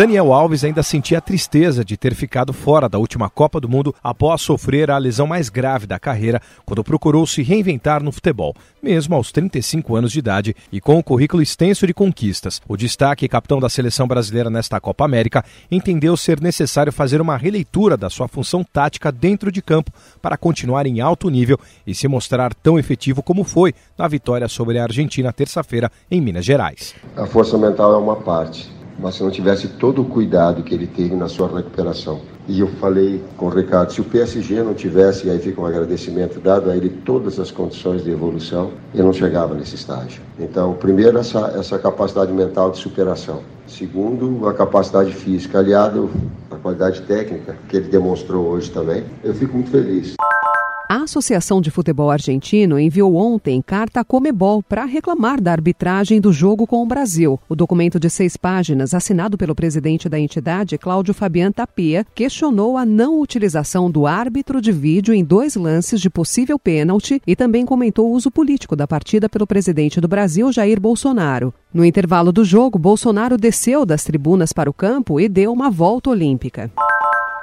Daniel Alves ainda sentia tristeza de ter ficado fora da última Copa do Mundo após sofrer a lesão mais grave da carreira quando procurou se reinventar no futebol, mesmo aos 35 anos de idade e com um currículo extenso de conquistas. O destaque capitão da seleção brasileira nesta Copa América entendeu ser necessário fazer uma releitura da sua função tática dentro de campo para continuar em alto nível e se mostrar tão efetivo como foi na vitória sobre a Argentina terça-feira em Minas Gerais. A força mental é uma parte mas se não tivesse todo o cuidado que ele teve na sua recuperação. E eu falei com o Ricardo, se o PSG não tivesse, e aí fica um agradecimento dado a ele todas as condições de evolução, ele não chegava nesse estágio. Então, primeiro, essa, essa capacidade mental de superação. Segundo, a capacidade física, aliado à qualidade técnica que ele demonstrou hoje também. Eu fico muito feliz. A Associação de Futebol Argentino enviou ontem carta à Comebol para reclamar da arbitragem do jogo com o Brasil. O documento de seis páginas, assinado pelo presidente da entidade, Cláudio Fabian Tapia, questionou a não utilização do árbitro de vídeo em dois lances de possível pênalti e também comentou o uso político da partida pelo presidente do Brasil, Jair Bolsonaro. No intervalo do jogo, Bolsonaro desceu das tribunas para o campo e deu uma volta olímpica.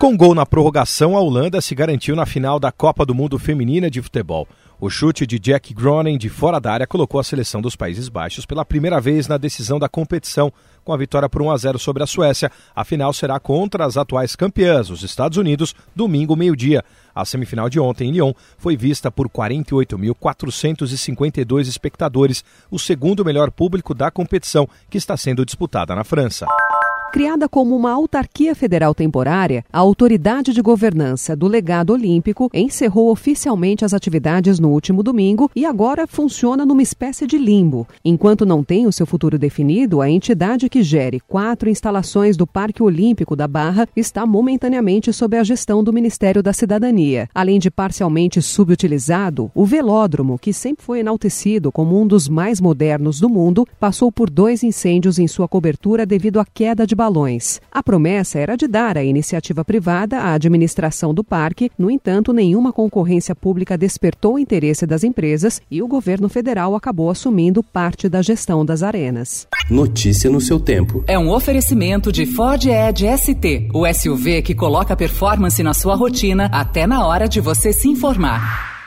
Com gol na prorrogação, a Holanda se garantiu na final da Copa do Mundo Feminina de Futebol. O chute de Jack Groningen de fora da área colocou a seleção dos Países Baixos pela primeira vez na decisão da competição, com a vitória por 1 a 0 sobre a Suécia. A final será contra as atuais campeãs, os Estados Unidos, domingo meio-dia. A semifinal de ontem em Lyon foi vista por 48.452 espectadores, o segundo melhor público da competição, que está sendo disputada na França. Criada como uma autarquia federal temporária, a Autoridade de Governança do Legado Olímpico encerrou oficialmente as atividades no último domingo e agora funciona numa espécie de limbo. Enquanto não tem o seu futuro definido, a entidade que gere quatro instalações do Parque Olímpico da Barra está momentaneamente sob a gestão do Ministério da Cidadania. Além de parcialmente subutilizado, o velódromo, que sempre foi enaltecido como um dos mais modernos do mundo, passou por dois incêndios em sua cobertura devido à queda de balões. A promessa era de dar à iniciativa privada a administração do parque, no entanto, nenhuma concorrência pública despertou o interesse das empresas e o governo federal acabou assumindo parte da gestão das arenas. Notícia no seu tempo. É um oferecimento de Ford Edge ST, o SUV que coloca performance na sua rotina até na hora de você se informar.